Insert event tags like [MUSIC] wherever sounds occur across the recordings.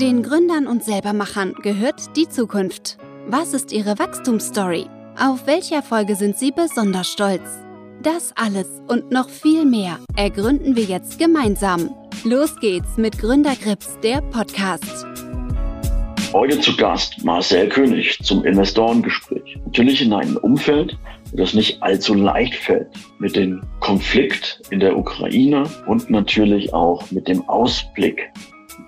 Den Gründern und Selbermachern gehört die Zukunft. Was ist ihre Wachstumsstory? Auf welche Erfolge sind sie besonders stolz? Das alles und noch viel mehr ergründen wir jetzt gemeinsam. Los geht's mit Gründergrips, der Podcast. Heute zu Gast Marcel König zum Investorengespräch. Natürlich in einem Umfeld, das nicht allzu leicht fällt. Mit dem Konflikt in der Ukraine und natürlich auch mit dem Ausblick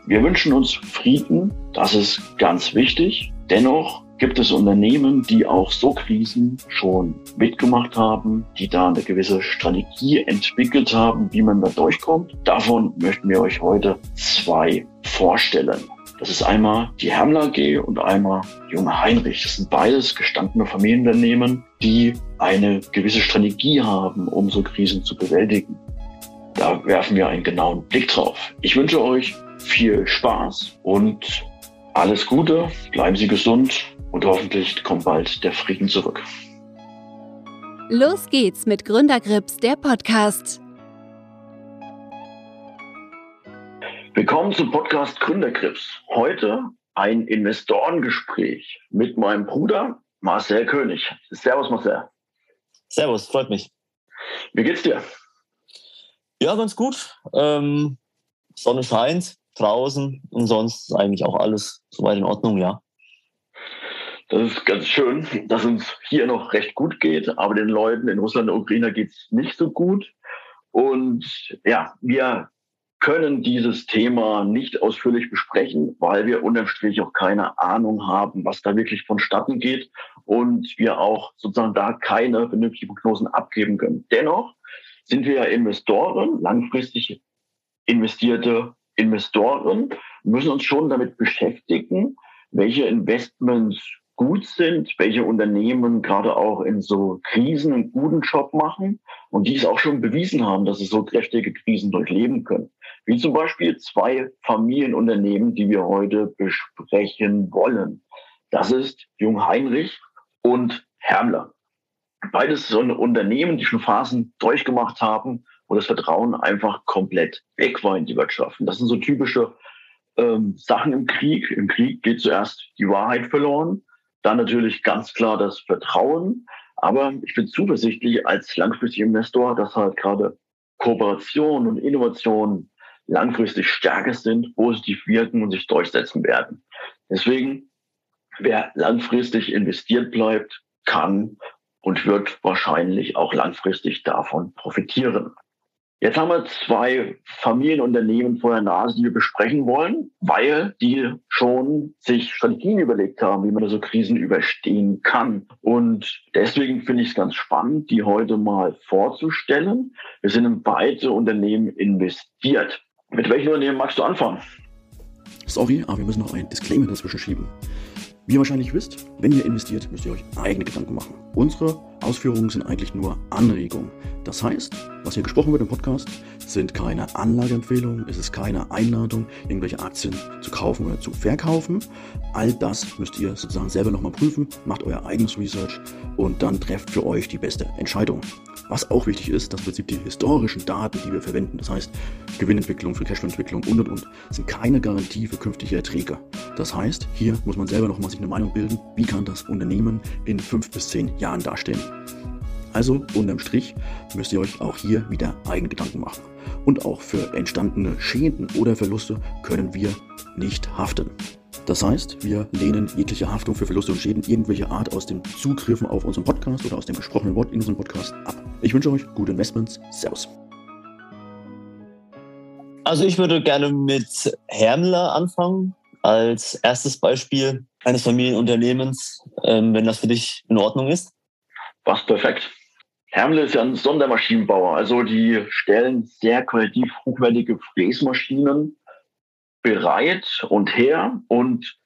wir wünschen uns Frieden, das ist ganz wichtig. Dennoch gibt es Unternehmen, die auch so Krisen schon mitgemacht haben, die da eine gewisse Strategie entwickelt haben, wie man da durchkommt. Davon möchten wir euch heute zwei vorstellen. Das ist einmal die Hermler AG und einmal Junge Heinrich. Das sind beides gestandene Familienunternehmen, die eine gewisse Strategie haben, um so Krisen zu bewältigen. Da werfen wir einen genauen Blick drauf. Ich wünsche euch viel Spaß und alles Gute, bleiben Sie gesund und hoffentlich kommt bald der Frieden zurück. Los geht's mit Gründergrips, der Podcast. Willkommen zum Podcast Gründergrips. Heute ein Investorengespräch mit meinem Bruder Marcel König. Servus Marcel. Servus, freut mich. Wie geht's dir? Ja, ganz gut. Ähm, Sonne scheint, draußen und sonst eigentlich auch alles soweit in Ordnung, ja. Das ist ganz schön, dass uns hier noch recht gut geht, aber den Leuten in Russland und Ukraine geht es nicht so gut. Und ja, wir können dieses Thema nicht ausführlich besprechen, weil wir unterm Strich auch keine Ahnung haben, was da wirklich vonstatten geht und wir auch sozusagen da keine vernünftigen Prognosen abgeben können. Dennoch sind wir ja Investoren, langfristig investierte Investoren müssen uns schon damit beschäftigen, welche Investments gut sind, welche Unternehmen gerade auch in so Krisen einen guten Job machen und die es auch schon bewiesen haben, dass sie so kräftige Krisen durchleben können. Wie zum Beispiel zwei Familienunternehmen, die wir heute besprechen wollen. Das ist Jung Heinrich und Hermler. Beides so eine Unternehmen, die schon Phasen durchgemacht haben, wo das Vertrauen einfach komplett weg war in die Wirtschaft. Und das sind so typische ähm, Sachen im Krieg. Im Krieg geht zuerst die Wahrheit verloren, dann natürlich ganz klar das Vertrauen. Aber ich bin zuversichtlich als langfristiger Investor, dass halt gerade Kooperation und Innovation langfristig stärker sind, positiv wirken und sich durchsetzen werden. Deswegen, wer langfristig investiert bleibt, kann und wird wahrscheinlich auch langfristig davon profitieren. Jetzt haben wir zwei Familienunternehmen vor der Nase, die wir besprechen wollen, weil die schon sich Strategien überlegt haben, wie man so Krisen überstehen kann. Und deswegen finde ich es ganz spannend, die heute mal vorzustellen. Wir sind in beide Unternehmen investiert. Mit welchen Unternehmen magst du anfangen? Sorry, aber wir müssen noch ein Disclaimer dazwischen schieben. Wie ihr wahrscheinlich wisst, wenn ihr investiert, müsst ihr euch eigene Gedanken machen. Unsere Ausführungen sind eigentlich nur Anregungen. Das heißt, was hier gesprochen wird im Podcast, sind keine Anlageempfehlungen, es ist keine Einladung, irgendwelche Aktien zu kaufen oder zu verkaufen. All das müsst ihr sozusagen selber nochmal prüfen, macht euer eigenes Research und dann trefft für euch die beste Entscheidung. Was auch wichtig ist, dass im Prinzip die historischen Daten, die wir verwenden, das heißt Gewinnentwicklung, Free Cashflow-Entwicklung und und und, sind keine Garantie für künftige Erträge. Das heißt, hier muss man selber nochmal sich eine Meinung bilden, wie kann das Unternehmen in fünf bis zehn Jahren dastehen. Also unterm Strich müsst ihr euch auch hier wieder eigene Gedanken machen. Und auch für entstandene Schäden oder Verluste können wir nicht haften. Das heißt, wir lehnen jegliche Haftung für Verluste und Schäden irgendwelcher Art aus den Zugriffen auf unseren Podcast oder aus dem gesprochenen Wort in unserem Podcast ab. Ich wünsche euch gute Investments. Servus. Also ich würde gerne mit Hermler anfangen als erstes Beispiel eines Familienunternehmens, ähm, wenn das für dich in Ordnung ist. Was perfekt. Hermle ist ja ein Sondermaschinenbauer. Also die stellen sehr qualitativ hochwertige Fräsmaschinen bereit und her. Und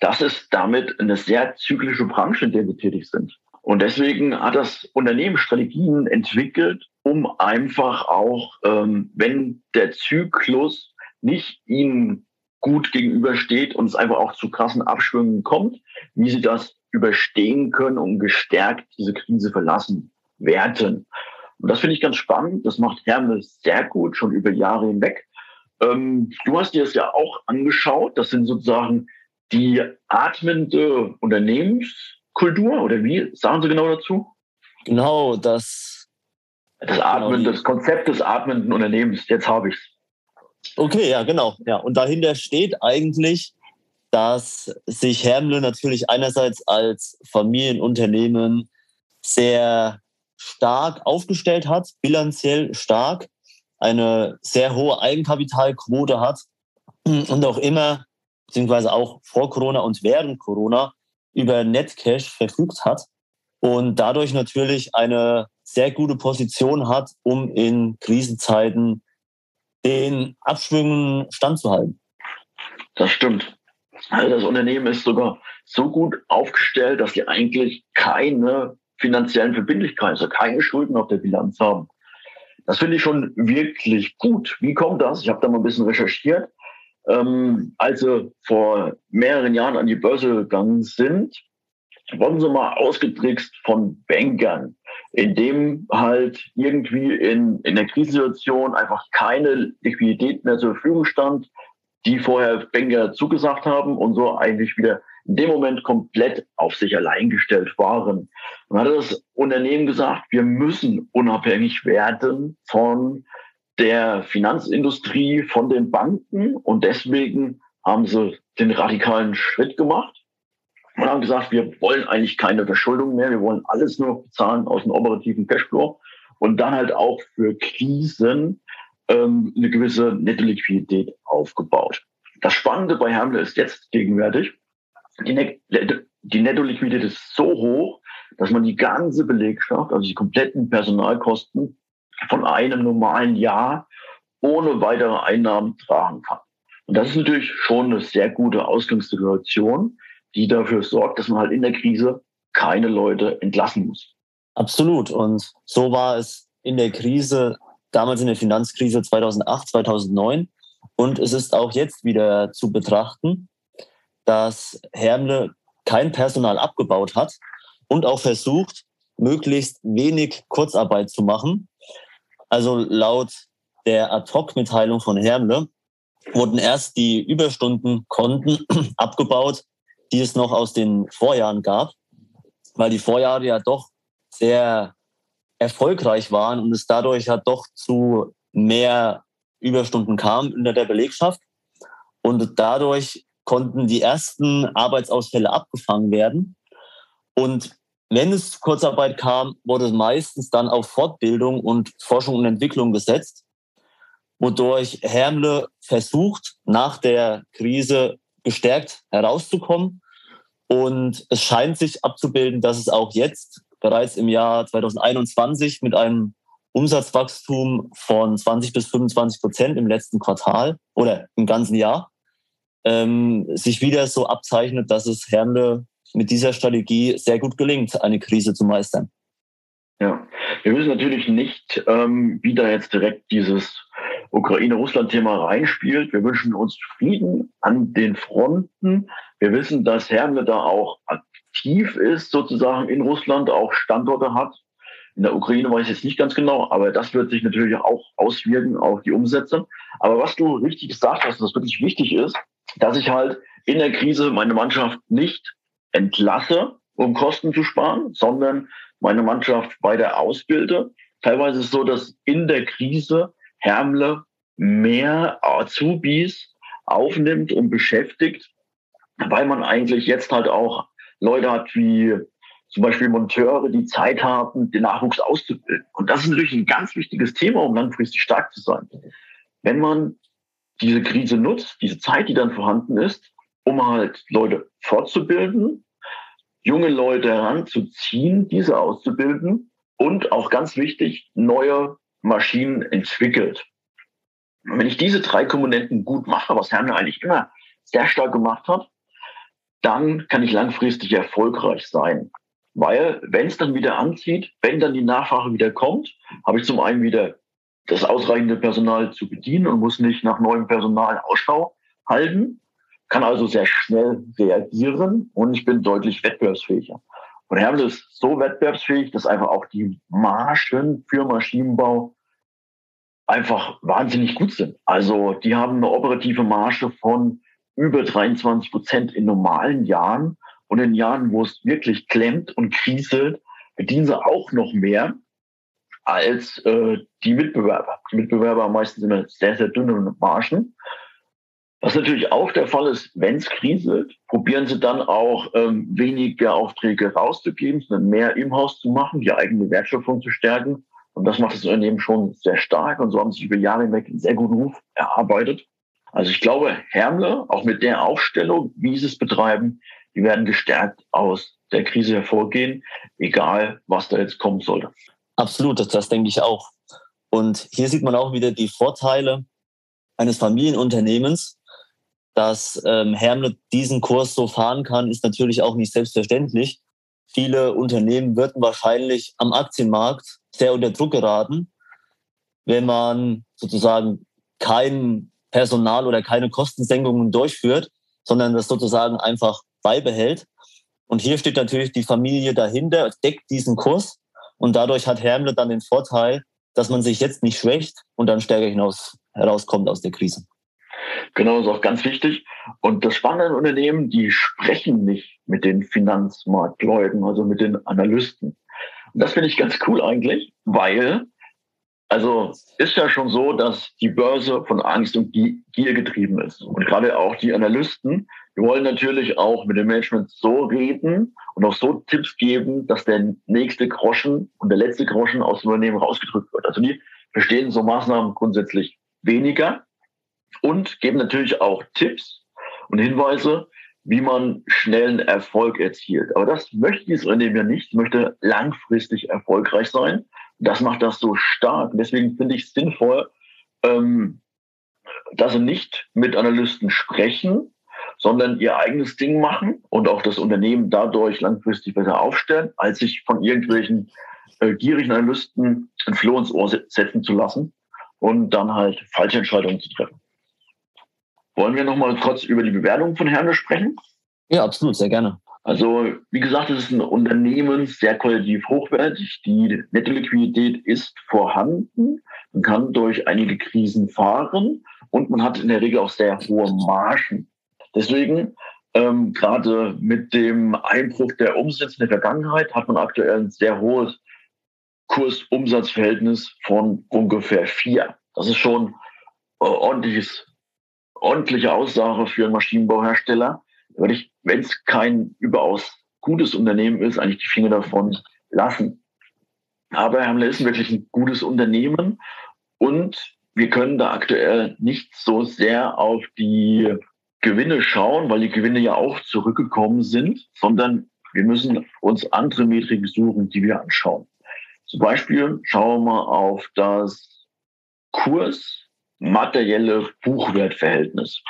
das ist damit eine sehr zyklische Branche, in der wir tätig sind. Und deswegen hat das Unternehmen Strategien entwickelt, um einfach auch, ähm, wenn der Zyklus nicht ihnen gut gegenübersteht und es einfach auch zu krassen Abschwüngen kommt, wie sie das überstehen können und gestärkt diese Krise verlassen Werten. Und das finde ich ganz spannend. Das macht Hermes sehr gut, schon über Jahre hinweg. Ähm, du hast dir das ja auch angeschaut. Das sind sozusagen die atmende Unternehmenskultur oder wie sagen Sie genau dazu? Genau, das. Das Atmen, genau das Konzept des atmenden Unternehmens. Jetzt habe ich es. Okay, ja, genau. Ja, und dahinter steht eigentlich, dass sich Hermle natürlich einerseits als Familienunternehmen sehr stark aufgestellt hat, bilanziell stark, eine sehr hohe Eigenkapitalquote hat und auch immer, beziehungsweise auch vor Corona und während Corona, über Netcash verfügt hat und dadurch natürlich eine sehr gute Position hat, um in Krisenzeiten den Abschwüngen standzuhalten. Das stimmt. Also das Unternehmen ist sogar so gut aufgestellt, dass sie eigentlich keine finanziellen Verbindlichkeiten, also keine Schulden auf der Bilanz haben. Das finde ich schon wirklich gut. Wie kommt das? Ich habe da mal ein bisschen recherchiert. Ähm, als sie vor mehreren Jahren an die Börse gegangen sind, wurden sie mal ausgetrickst von Bankern, indem halt irgendwie in, in der Krisensituation einfach keine Liquidität mehr zur Verfügung stand, die vorher Banker zugesagt haben und so eigentlich wieder in dem Moment komplett auf sich allein gestellt waren. Und hat das Unternehmen gesagt, wir müssen unabhängig werden von der Finanzindustrie, von den Banken. Und deswegen haben sie den radikalen Schritt gemacht und haben gesagt, wir wollen eigentlich keine Verschuldung mehr, wir wollen alles nur bezahlen aus dem operativen Cashflow. Und dann halt auch für Krisen ähm, eine gewisse Netto-Liquidität aufgebaut. Das Spannende bei Hermle ist jetzt gegenwärtig, die, Net die Netto-Liquidität ist so hoch, dass man die ganze Belegschaft, also die kompletten Personalkosten von einem normalen Jahr ohne weitere Einnahmen tragen kann. Und das ist natürlich schon eine sehr gute Ausgangssituation, die dafür sorgt, dass man halt in der Krise keine Leute entlassen muss. Absolut. Und so war es in der Krise, damals in der Finanzkrise 2008, 2009. Und es ist auch jetzt wieder zu betrachten, dass Hermle kein Personal abgebaut hat und auch versucht, möglichst wenig Kurzarbeit zu machen. Also laut der Ad-Hoc-Mitteilung von Hermle wurden erst die Überstundenkonten [CLEARS THROAT] abgebaut, die es noch aus den Vorjahren gab, weil die Vorjahre ja doch sehr erfolgreich waren und es dadurch ja doch zu mehr Überstunden kam in der Belegschaft. Und dadurch konnten die ersten Arbeitsausfälle abgefangen werden. Und wenn es zu Kurzarbeit kam, wurde es meistens dann auf Fortbildung und Forschung und Entwicklung gesetzt, wodurch Hermle versucht, nach der Krise gestärkt herauszukommen. Und es scheint sich abzubilden, dass es auch jetzt bereits im Jahr 2021 mit einem Umsatzwachstum von 20 bis 25 Prozent im letzten Quartal oder im ganzen Jahr ähm, sich wieder so abzeichnet, dass es Hermle mit dieser Strategie sehr gut gelingt, eine Krise zu meistern. Ja, wir wissen natürlich nicht, ähm, wie da jetzt direkt dieses Ukraine-Russland-Thema reinspielt. Wir wünschen uns Frieden an den Fronten. Wir wissen, dass Hermle da auch aktiv ist, sozusagen in Russland, auch Standorte hat. In der Ukraine weiß ich jetzt nicht ganz genau, aber das wird sich natürlich auch auswirken auf die Umsätze. Aber was du richtig gesagt hast, was wirklich wichtig ist, dass ich halt in der Krise meine Mannschaft nicht entlasse, um Kosten zu sparen, sondern meine Mannschaft weiter ausbilde. Teilweise ist es so, dass in der Krise Hermle mehr Azubis aufnimmt und beschäftigt, weil man eigentlich jetzt halt auch Leute hat wie zum Beispiel Monteure, die Zeit haben, den Nachwuchs auszubilden. Und das ist natürlich ein ganz wichtiges Thema, um langfristig stark zu sein. Wenn man diese Krise nutzt, diese Zeit, die dann vorhanden ist, um halt Leute fortzubilden, junge Leute heranzuziehen, diese auszubilden und auch ganz wichtig, neue Maschinen entwickelt. Und wenn ich diese drei Komponenten gut mache, was Herrn eigentlich immer sehr stark gemacht hat, dann kann ich langfristig erfolgreich sein. Weil wenn es dann wieder anzieht, wenn dann die Nachfrage wieder kommt, habe ich zum einen wieder das ausreichende Personal zu bedienen und muss nicht nach neuem Personal Ausschau halten, kann also sehr schnell reagieren und ich bin deutlich wettbewerbsfähiger. Und Hermes ist so wettbewerbsfähig, dass einfach auch die Margen für Maschinenbau einfach wahnsinnig gut sind. Also die haben eine operative Marge von über 23 Prozent in normalen Jahren und in Jahren, wo es wirklich klemmt und kriselt, verdienen sie auch noch mehr als äh, die Mitbewerber. Die Mitbewerber haben meistens immer sehr, sehr dünne Margen. Was natürlich auch der Fall ist, wenn es kriselt, probieren sie dann auch ähm, weniger Aufträge rauszugeben, sondern mehr im Haus zu machen, die eigene Wertschöpfung zu stärken. Und das macht das Unternehmen schon sehr stark und so haben sich über Jahre hinweg einen sehr guten Ruf erarbeitet. Also ich glaube, Hermle, auch mit der Aufstellung, wie sie es betreiben, die werden gestärkt aus der Krise hervorgehen, egal was da jetzt kommen sollte. Absolut, das, das denke ich auch. Und hier sieht man auch wieder die Vorteile eines Familienunternehmens. Dass ähm, Hermle diesen Kurs so fahren kann, ist natürlich auch nicht selbstverständlich. Viele Unternehmen würden wahrscheinlich am Aktienmarkt sehr unter Druck geraten, wenn man sozusagen kein Personal oder keine Kostensenkungen durchführt, sondern das sozusagen einfach beibehält. Und hier steht natürlich die Familie dahinter, deckt diesen Kurs und dadurch hat Hermle dann den Vorteil, dass man sich jetzt nicht schwächt und dann stärker hinaus herauskommt aus der Krise. Genau, ist auch ganz wichtig. Und das Spannende an Unternehmen, die sprechen nicht mit den Finanzmarktleuten, also mit den Analysten. Das finde ich ganz cool eigentlich, weil also ist ja schon so, dass die Börse von Angst und Gier getrieben ist. Und gerade auch die Analysten, die wollen natürlich auch mit dem Management so reden und auch so Tipps geben, dass der nächste Groschen und der letzte Groschen aus dem Unternehmen rausgedrückt wird. Also die verstehen so Maßnahmen grundsätzlich weniger und geben natürlich auch Tipps und Hinweise, wie man schnellen Erfolg erzielt. Aber das möchte dieses Unternehmen ja nicht. Es möchte langfristig erfolgreich sein. Das macht das so stark. Deswegen finde ich es sinnvoll, ähm, dass sie nicht mit Analysten sprechen, sondern ihr eigenes Ding machen und auch das Unternehmen dadurch langfristig besser aufstellen, als sich von irgendwelchen äh, gierigen Analysten ein Floh ins Ohr setzen zu lassen und dann halt falsche Entscheidungen zu treffen. Wollen wir nochmal kurz über die Bewertung von Herne sprechen? Ja, absolut, sehr gerne. Also, wie gesagt, es ist ein Unternehmen sehr qualitativ hochwertig. Die Netto-Liquidität ist vorhanden. Man kann durch einige Krisen fahren und man hat in der Regel auch sehr hohe Margen. Deswegen, ähm, gerade mit dem Einbruch der Umsätze in der Vergangenheit, hat man aktuell ein sehr hohes Kursumsatzverhältnis von ungefähr vier. Das ist schon äh, ordentliches, ordentliche Aussage für einen Maschinenbauhersteller würde ich, wenn es kein überaus gutes Unternehmen ist, eigentlich die Finger davon lassen. Aber Hamler ist wirklich ein gutes Unternehmen und wir können da aktuell nicht so sehr auf die Gewinne schauen, weil die Gewinne ja auch zurückgekommen sind, sondern wir müssen uns andere Metriken suchen, die wir anschauen. Zum Beispiel schauen wir mal auf das Kurs materielle Buchwertverhältnis.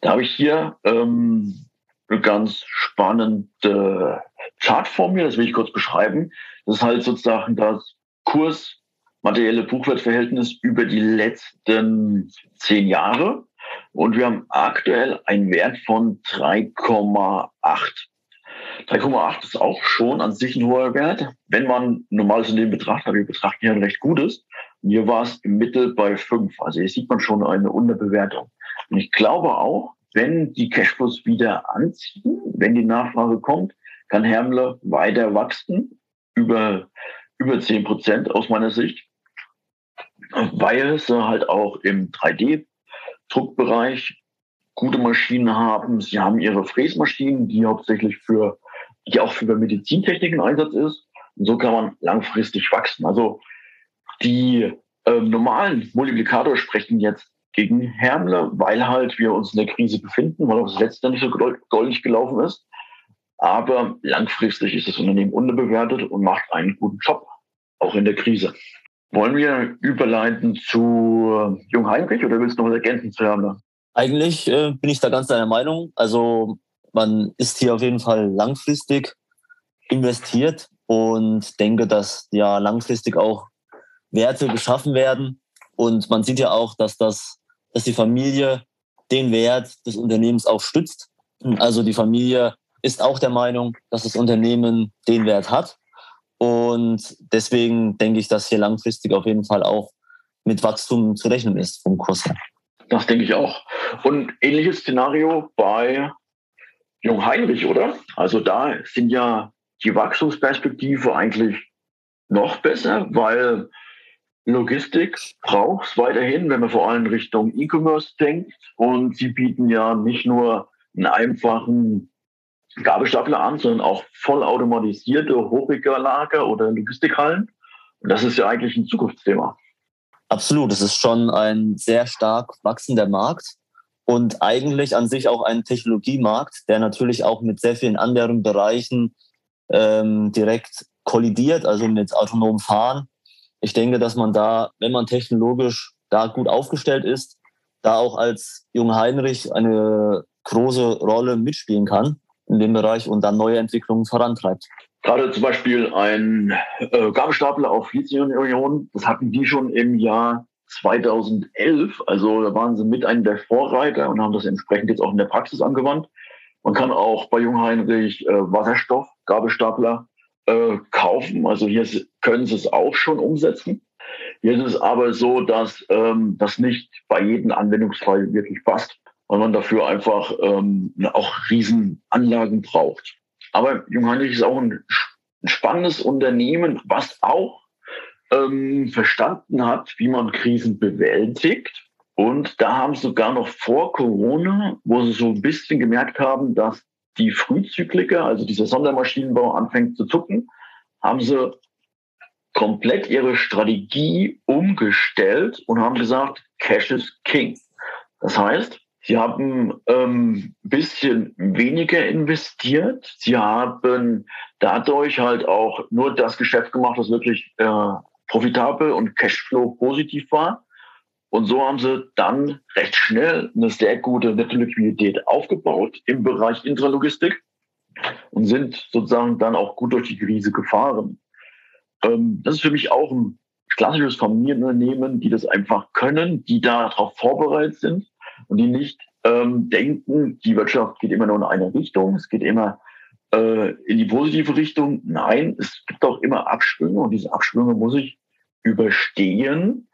Da habe ich hier ähm, eine ganz spannende Chart vor mir, das will ich kurz beschreiben. Das ist halt sozusagen das Kurs materielle Buchwertverhältnis über die letzten zehn Jahre. Und wir haben aktuell einen Wert von 3,8. 3,8 ist auch schon an sich ein hoher Wert. Wenn man normales Unternehmen betrachtet, wir betrachten hier ein recht gutes. Hier war es im Mittel bei 5. Also hier sieht man schon eine Unterbewertung. Und ich glaube auch, wenn die Cashflows wieder anziehen, wenn die Nachfrage kommt, kann Hermle weiter wachsen, über, über 10 Prozent aus meiner Sicht, weil sie halt auch im 3D-Druckbereich gute Maschinen haben. Sie haben ihre Fräsmaschinen, die hauptsächlich für, die auch für Medizintechnik im Einsatz ist. Und so kann man langfristig wachsen. Also die äh, normalen Multiplikatoren sprechen jetzt gegen Hermle, weil halt wir uns in der Krise befinden, weil auch das letzte nicht so goldig gelaufen ist. Aber langfristig ist das Unternehmen unterbewertet und macht einen guten Job, auch in der Krise. Wollen wir überleiten zu Jung Heinrich oder willst du noch was ergänzen zu Hermle? Eigentlich äh, bin ich da ganz deiner Meinung. Also man ist hier auf jeden Fall langfristig investiert und denke, dass ja langfristig auch Werte geschaffen werden. Und man sieht ja auch, dass das dass die Familie den Wert des Unternehmens auch stützt. Also die Familie ist auch der Meinung, dass das Unternehmen den Wert hat. Und deswegen denke ich, dass hier langfristig auf jeden Fall auch mit Wachstum zu rechnen ist vom Kurs her. Das denke ich auch. Und ähnliches Szenario bei Jung Heinrich, oder? Also da sind ja die Wachstumsperspektive eigentlich noch besser, weil Logistik braucht es weiterhin, wenn man vor allem Richtung E-Commerce denkt. Und sie bieten ja nicht nur einen einfachen Gabelstapler an, sondern auch vollautomatisierte Hochregallager oder Logistikhallen. Und das ist ja eigentlich ein Zukunftsthema. Absolut, es ist schon ein sehr stark wachsender Markt und eigentlich an sich auch ein Technologiemarkt, der natürlich auch mit sehr vielen anderen Bereichen ähm, direkt kollidiert, also mit autonomem Fahren. Ich denke, dass man da, wenn man technologisch da gut aufgestellt ist, da auch als Jung Heinrich eine große Rolle mitspielen kann in dem Bereich und dann neue Entwicklungen vorantreibt. Gerade zum Beispiel ein äh, Gabelstapler auf Lithium-Ionen, das hatten die schon im Jahr 2011. Also da waren sie mit einem der Vorreiter und haben das entsprechend jetzt auch in der Praxis angewandt. Man kann auch bei Jungheinrich äh, Wasserstoff, Gabelstapler äh, kaufen. Also hier können sie es auch schon umsetzen. Hier ist es aber so, dass ähm, das nicht bei jedem Anwendungsfall wirklich passt, weil man dafür einfach ähm, auch Riesenanlagen braucht. Aber Jungheinrich ist auch ein, ein spannendes Unternehmen, was auch ähm, verstanden hat, wie man Krisen bewältigt. Und da haben sie sogar noch vor Corona, wo sie so ein bisschen gemerkt haben, dass die Frühzykliker, also dieser Sondermaschinenbau anfängt zu zucken, haben sie komplett ihre Strategie umgestellt und haben gesagt, Cash is King. Das heißt, Sie haben ähm, bisschen weniger investiert. Sie haben dadurch halt auch nur das Geschäft gemacht, das wirklich äh, profitabel und Cashflow positiv war. Und so haben sie dann recht schnell eine sehr gute nette Liquidität aufgebaut im Bereich Intralogistik und sind sozusagen dann auch gut durch die Krise gefahren. Ähm, das ist für mich auch ein klassisches Familienunternehmen, die das einfach können, die darauf vorbereitet sind und die nicht ähm, denken, die Wirtschaft geht immer nur in eine Richtung, es geht immer äh, in die positive Richtung. Nein, es gibt auch immer Abschwünge und diese Abschwünge muss ich überstehen.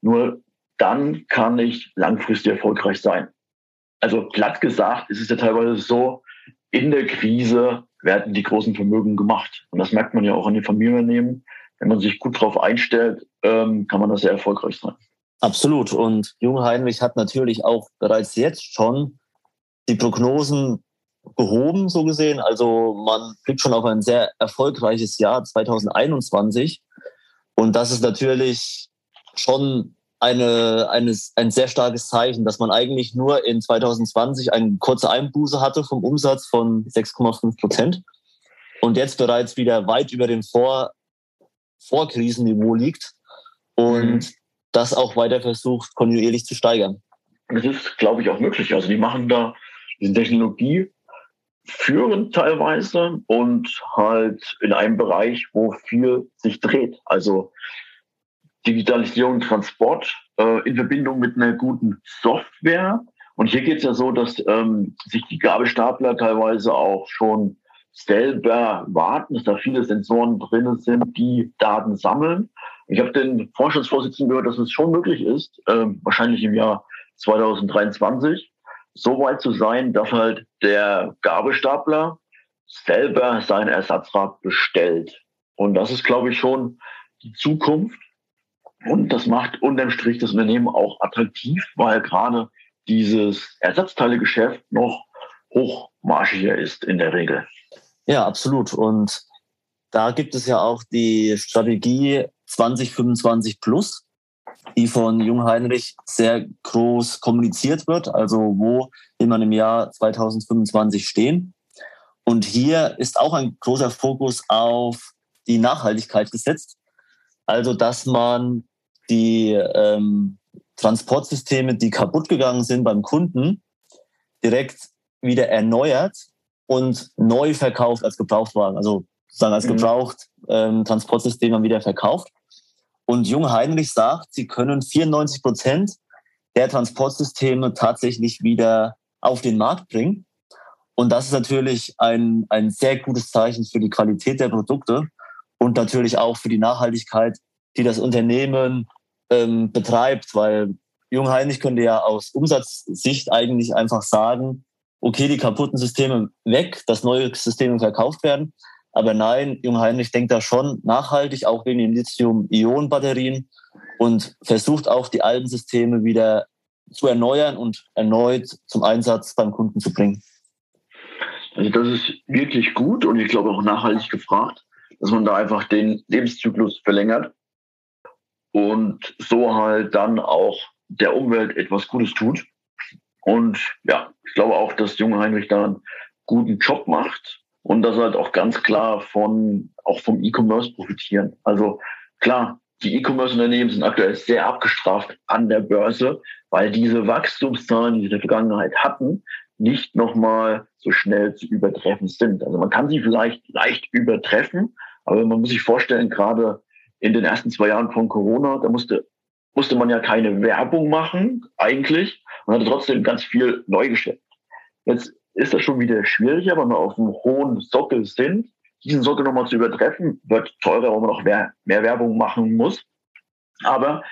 Nur dann kann ich langfristig erfolgreich sein. Also platt gesagt ist es ja teilweise so, in der Krise werden die großen Vermögen gemacht. Und das merkt man ja auch an den Familienunternehmen. Wenn man sich gut darauf einstellt, ähm, kann man das sehr erfolgreich sein. Absolut. Und Jung Heinrich hat natürlich auch bereits jetzt schon die Prognosen gehoben, so gesehen. Also man blickt schon auf ein sehr erfolgreiches Jahr 2021. Und das ist natürlich schon eine, eine, ein sehr starkes Zeichen, dass man eigentlich nur in 2020 eine kurze Einbuße hatte vom Umsatz von 6,5 Prozent und jetzt bereits wieder weit über dem Vor Vorkrisenniveau liegt. Und mhm das auch weiter versucht, kontinuierlich zu steigern. Das ist, glaube ich, auch möglich. Also die machen da diese Technologie führend teilweise und halt in einem Bereich, wo viel sich dreht. Also Digitalisierung, Transport äh, in Verbindung mit einer guten Software. Und hier geht es ja so, dass ähm, sich die Gabelstapler teilweise auch schon selber warten, dass da viele Sensoren drin sind, die Daten sammeln ich habe den Vorstandsvorsitzenden gehört, dass es schon möglich ist, äh, wahrscheinlich im Jahr 2023, so weit zu sein, dass halt der Gabelstapler selber sein Ersatzrad bestellt. Und das ist, glaube ich, schon die Zukunft. Und das macht unterm Strich das Unternehmen auch attraktiv, weil gerade dieses Ersatzteilegeschäft noch hochmarschiger ist in der Regel. Ja, absolut. Und da gibt es ja auch die Strategie 2025 plus, die von Jung Heinrich sehr groß kommuniziert wird, also wo will man im Jahr 2025 stehen. Und hier ist auch ein großer Fokus auf die Nachhaltigkeit gesetzt. Also, dass man die ähm, Transportsysteme, die kaputt gegangen sind beim Kunden, direkt wieder erneuert und neu verkauft als Gebrauchtwagen. Also sozusagen als mhm. gebraucht ähm, Transportsystem wieder verkauft. Und Jung Heinrich sagt, sie können 94 Prozent der Transportsysteme tatsächlich wieder auf den Markt bringen. Und das ist natürlich ein, ein sehr gutes Zeichen für die Qualität der Produkte und natürlich auch für die Nachhaltigkeit, die das Unternehmen ähm, betreibt, weil Jung Heinrich könnte ja aus Umsatzsicht eigentlich einfach sagen, okay, die kaputten Systeme weg, dass neue Systeme verkauft werden. Aber nein, Jung Heinrich denkt da schon nachhaltig, auch wegen den Lithium-Ionen-Batterien und versucht auch die alten Systeme wieder zu erneuern und erneut zum Einsatz beim Kunden zu bringen. Also das ist wirklich gut und ich glaube auch nachhaltig gefragt, dass man da einfach den Lebenszyklus verlängert und so halt dann auch der Umwelt etwas Gutes tut. Und ja, ich glaube auch, dass Junge Heinrich da einen guten Job macht und dass halt auch ganz klar von, auch vom E-Commerce profitieren. Also klar, die E-Commerce-Unternehmen sind aktuell sehr abgestraft an der Börse, weil diese Wachstumszahlen, die sie in der Vergangenheit hatten, nicht nochmal so schnell zu übertreffen sind. Also man kann sie vielleicht leicht übertreffen, aber man muss sich vorstellen, gerade in den ersten zwei Jahren von Corona, da musste, musste man ja keine Werbung machen eigentlich und hatte trotzdem ganz viel Neugeschäft. Jetzt ist das schon wieder schwieriger, weil wir auf einem hohen Sockel sind. Diesen Sockel nochmal zu übertreffen, wird teurer, weil man noch mehr, mehr Werbung machen muss. Aber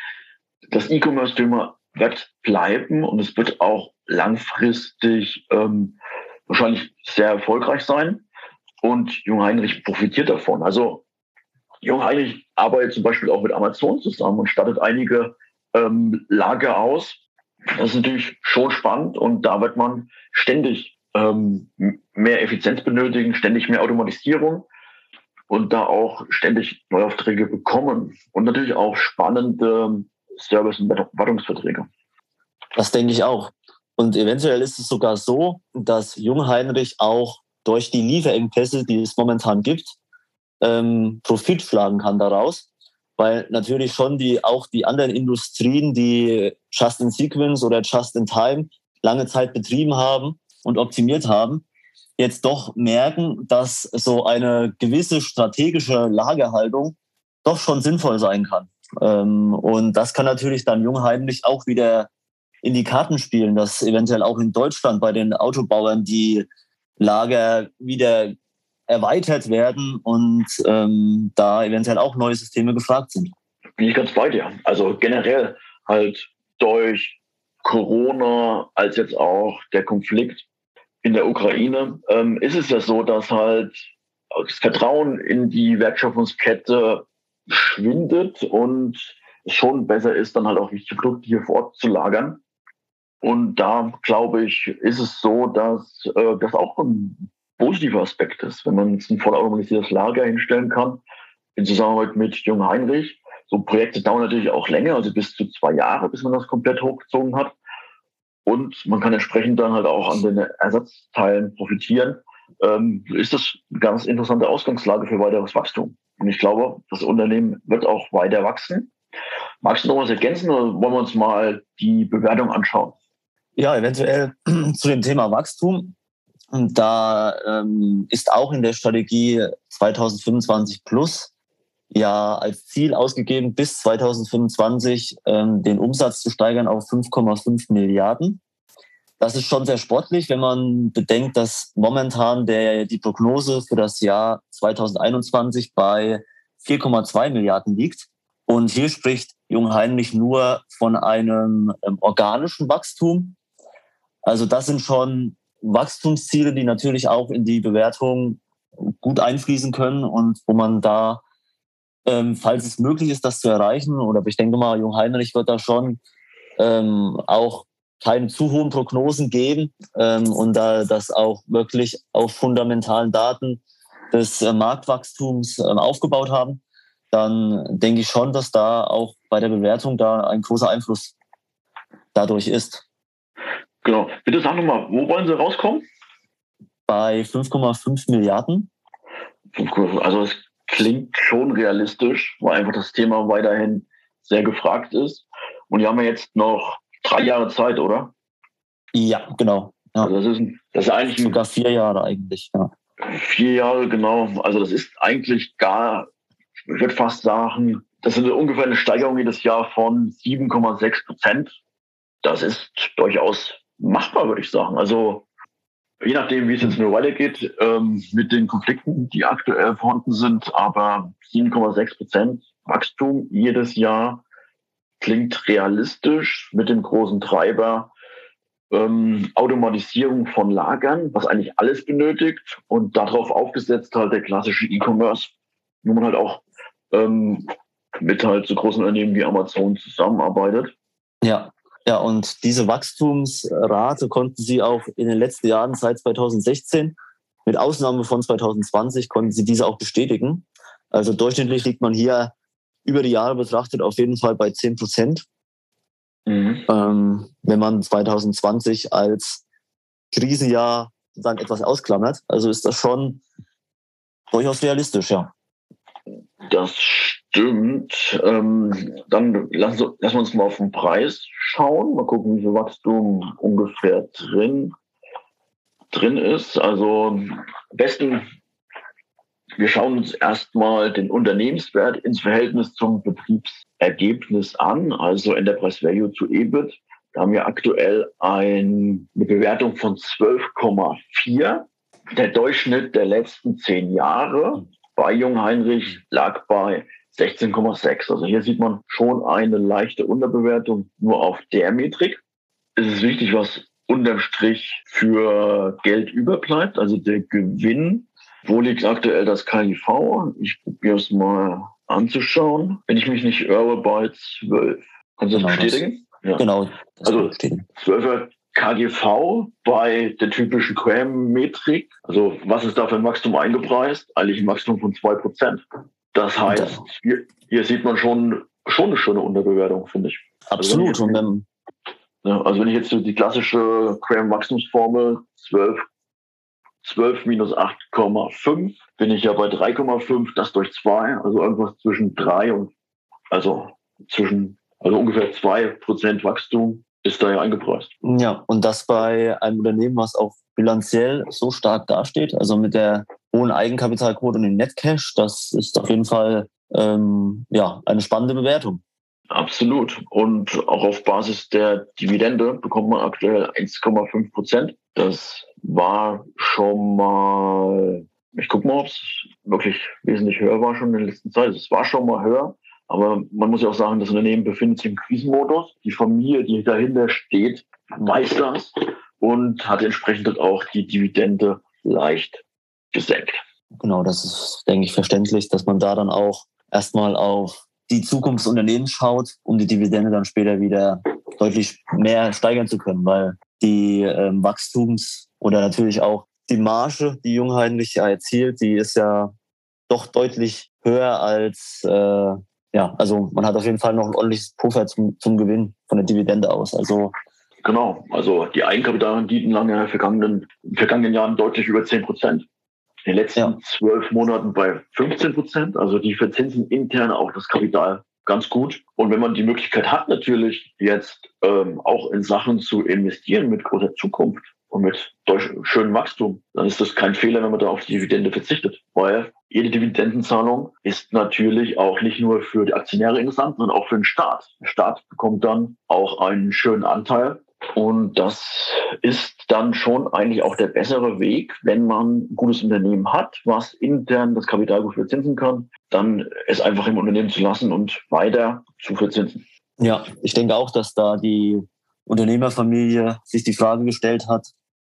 das E-Commerce-Thema wird bleiben und es wird auch langfristig ähm, wahrscheinlich sehr erfolgreich sein. Und Jung Heinrich profitiert davon. Also Jung Heinrich arbeitet zum Beispiel auch mit Amazon zusammen und stattet einige ähm, Lager aus. Das ist natürlich schon spannend und da wird man ständig ähm, mehr Effizienz benötigen, ständig mehr Automatisierung und da auch ständig Neuaufträge bekommen und natürlich auch spannende Service- und Wartungsverträge. Das denke ich auch. Und eventuell ist es sogar so, dass Jungheinrich auch durch die Lieferengpässe, die es momentan gibt, ähm, Profit schlagen kann daraus. Weil natürlich schon die, auch die anderen Industrien, die Just in Sequence oder Just in Time lange Zeit betrieben haben und optimiert haben, jetzt doch merken, dass so eine gewisse strategische Lagerhaltung doch schon sinnvoll sein kann. Ähm, und das kann natürlich dann Jungheimlich auch wieder in die Karten spielen, dass eventuell auch in Deutschland bei den Autobauern die Lager wieder erweitert werden und ähm, da eventuell auch neue Systeme gefragt sind. Bin ich ganz bei dir. Also generell halt durch Corona als jetzt auch der Konflikt in der Ukraine ähm, ist es ja so, dass halt das Vertrauen in die Wertschöpfungskette schwindet und es schon besser ist, dann halt auch wichtige Produkte hier vor Ort zu lagern. Und da glaube ich, ist es so, dass äh, das auch ein positiver Aspekt ist, wenn man jetzt ein voll automatisiertes Lager hinstellen kann, in Zusammenarbeit mit Jung Heinrich. So Projekte dauern natürlich auch länger, also bis zu zwei Jahre, bis man das komplett hochgezogen hat. Und man kann entsprechend dann halt auch an den Ersatzteilen profitieren. Ähm, ist das eine ganz interessante Ausgangslage für weiteres Wachstum. Und ich glaube, das Unternehmen wird auch weiter wachsen. Magst du noch was ergänzen oder wollen wir uns mal die Bewertung anschauen? Ja, eventuell [CLEARS THROAT] zu dem Thema Wachstum. Da ähm, ist auch in der Strategie 2025 plus ja als Ziel ausgegeben, bis 2025 ähm, den Umsatz zu steigern auf 5,5 Milliarden. Das ist schon sehr sportlich, wenn man bedenkt, dass momentan der, die Prognose für das Jahr 2021 bei 4,2 Milliarden liegt. Und hier spricht Jung Heinrich nur von einem ähm, organischen Wachstum. Also das sind schon Wachstumsziele, die natürlich auch in die Bewertung gut einfließen können und wo man da, ähm, falls es möglich ist, das zu erreichen, oder ich denke mal, Jung Heinrich wird da schon ähm, auch keine zu hohen Prognosen geben ähm, und da das auch wirklich auf fundamentalen Daten des äh, Marktwachstums äh, aufgebaut haben, dann denke ich schon, dass da auch bei der Bewertung da ein großer Einfluss dadurch ist. Genau. Bitte sag nochmal, wo wollen Sie rauskommen? Bei 5,5 Milliarden. Also es klingt schon realistisch, weil einfach das Thema weiterhin sehr gefragt ist. Und die haben ja jetzt noch drei Jahre Zeit, oder? Ja, genau. Ja. Also das, ist, das ist eigentlich sogar vier Jahre eigentlich. Ja. Vier Jahre, genau. Also das ist eigentlich gar, ich würde fast sagen, das sind ungefähr eine Steigerung jedes Jahr von 7,6 Prozent. Das ist durchaus machbar, würde ich sagen. Also je nachdem, wie es jetzt nur weitergeht ähm, mit den Konflikten, die aktuell vorhanden sind, aber 7,6 Prozent Wachstum jedes Jahr klingt realistisch mit dem großen Treiber ähm, Automatisierung von Lagern, was eigentlich alles benötigt und darauf aufgesetzt halt der klassische E-Commerce, wo man halt auch ähm, mit halt so großen Unternehmen wie Amazon zusammenarbeitet. Ja, ja, und diese Wachstumsrate konnten sie auch in den letzten Jahren seit 2016, mit Ausnahme von 2020, konnten sie diese auch bestätigen. Also durchschnittlich liegt man hier über die Jahre betrachtet auf jeden Fall bei 10 Prozent. Mhm. Ähm, wenn man 2020 als Krisenjahr dann etwas ausklammert. Also ist das schon durchaus realistisch, ja. Das stimmt. Ähm, dann lassen, lassen wir uns mal auf den Preis schauen. Mal gucken, wie viel Wachstum ungefähr drin, drin ist. Also am besten, wir schauen uns erstmal den Unternehmenswert ins Verhältnis zum Betriebsergebnis an, also Enterprise Value zu EBIT. Da haben wir aktuell ein, eine Bewertung von 12,4. Der Durchschnitt der letzten zehn Jahre bei Jung Heinrich lag bei 16,6. Also hier sieht man schon eine leichte Unterbewertung nur auf der Metrik. Es ist wichtig, was unterm Strich für Geld überbleibt, also der Gewinn. Wo liegt aktuell das KIV? Ich probiere es mal anzuschauen. Wenn ich mich nicht irre, bei 12. Kannst du das genau bestätigen? Das, ja. Genau. Das also 12er KGV bei der typischen QM-Metrik. Also was ist da für ein Wachstum eingepreist? Eigentlich ein Wachstum von 2%. Das heißt, hier, hier sieht man schon, schon eine schöne Unterbewertung, finde ich. Absolut. Also wenn, ich, ja, also wenn ich jetzt die klassische QM-Wachstumsformel 12 12 minus 8,5 bin ich ja bei 3,5, das durch 2, also irgendwas zwischen 3 und, also zwischen, also ungefähr 2% Wachstum ist da ja eingepreist. Ja, und das bei einem Unternehmen, was auch bilanziell so stark dasteht, also mit der hohen Eigenkapitalquote und dem Netcash, das ist auf jeden Fall ähm, ja, eine spannende Bewertung. Absolut. Und auch auf Basis der Dividende bekommt man aktuell 1,5 Prozent. Das war schon mal, ich gucke mal, ob es wirklich wesentlich höher war schon in der letzten Zeit. Es war schon mal höher. Aber man muss ja auch sagen, das Unternehmen befindet sich im Krisenmodus. Die Familie, die dahinter steht, weiß das und hat entsprechend auch die Dividende leicht gesenkt. Genau, das ist, denke ich, verständlich, dass man da dann auch erstmal auf die Zukunftsunternehmen schaut, um die Dividende dann später wieder deutlich mehr steigern zu können, weil die ähm, Wachstums- oder natürlich auch die Marge, die Jungheinrich ja erzielt, die ist ja doch deutlich höher als äh, ja, also man hat auf jeden Fall noch ein ordentliches Puffer zum, zum Gewinn von der Dividende aus. Also Genau, also die Eigenkapitalrenditen lagen ja in den vergangenen, in vergangenen Jahren deutlich über 10 Prozent. In den letzten zwölf ja. Monaten bei 15 Prozent. Also die verzinsen intern auch das Kapital ganz gut. Und wenn man die Möglichkeit hat, natürlich jetzt ähm, auch in Sachen zu investieren mit großer Zukunft, und mit schönem Wachstum, dann ist das kein Fehler, wenn man da auf die Dividende verzichtet. Weil jede Dividendenzahlung ist natürlich auch nicht nur für die Aktionäre interessant, sondern auch für den Staat. Der Staat bekommt dann auch einen schönen Anteil. Und das ist dann schon eigentlich auch der bessere Weg, wenn man ein gutes Unternehmen hat, was intern das Kapital gut verzinsen kann, dann es einfach im Unternehmen zu lassen und weiter zu verzinsen. Ja, ich denke auch, dass da die Unternehmerfamilie sich die Frage gestellt hat,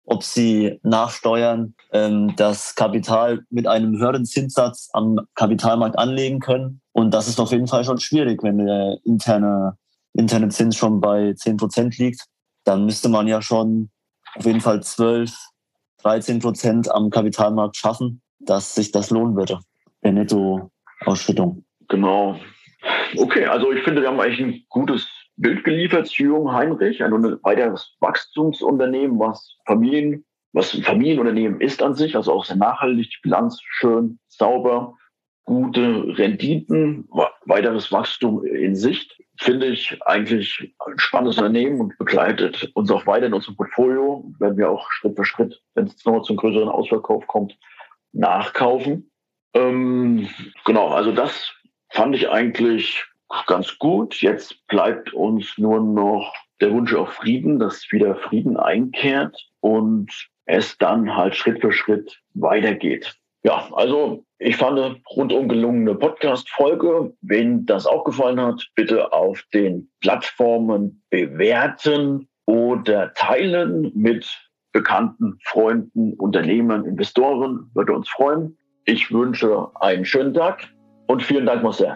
ob sie nachsteuern, ähm, das Kapital mit einem höheren Zinssatz am Kapitalmarkt anlegen können. Und das ist auf jeden Fall schon schwierig, wenn der interne, interne Zins schon bei 10 Prozent liegt. Dann müsste man ja schon auf jeden Fall 12, 13 Prozent am Kapitalmarkt schaffen, dass sich das lohnen würde, der Nettoausschüttung. Genau. Okay, also ich finde, wir haben eigentlich ein gutes Bild geliefert, Jürgen Heinrich, ein weiteres Wachstumsunternehmen, was Familien, was ein Familienunternehmen ist an sich, also auch sehr nachhaltig, Bilanz schön, sauber, gute Renditen, weiteres Wachstum in Sicht. Finde ich eigentlich ein spannendes Unternehmen und begleitet uns auch weiter in unserem Portfolio. Werden wir auch Schritt für Schritt, wenn es nochmal zum größeren Ausverkauf kommt, nachkaufen. Ähm, genau, also das fand ich eigentlich ganz gut. Jetzt bleibt uns nur noch der Wunsch auf Frieden, dass wieder Frieden einkehrt und es dann halt Schritt für Schritt weitergeht. Ja, also ich fand eine rundum gelungene Podcast-Folge. Wenn das auch gefallen hat, bitte auf den Plattformen bewerten oder teilen mit bekannten Freunden, Unternehmen, Investoren. Würde uns freuen. Ich wünsche einen schönen Tag und vielen Dank, Marcel.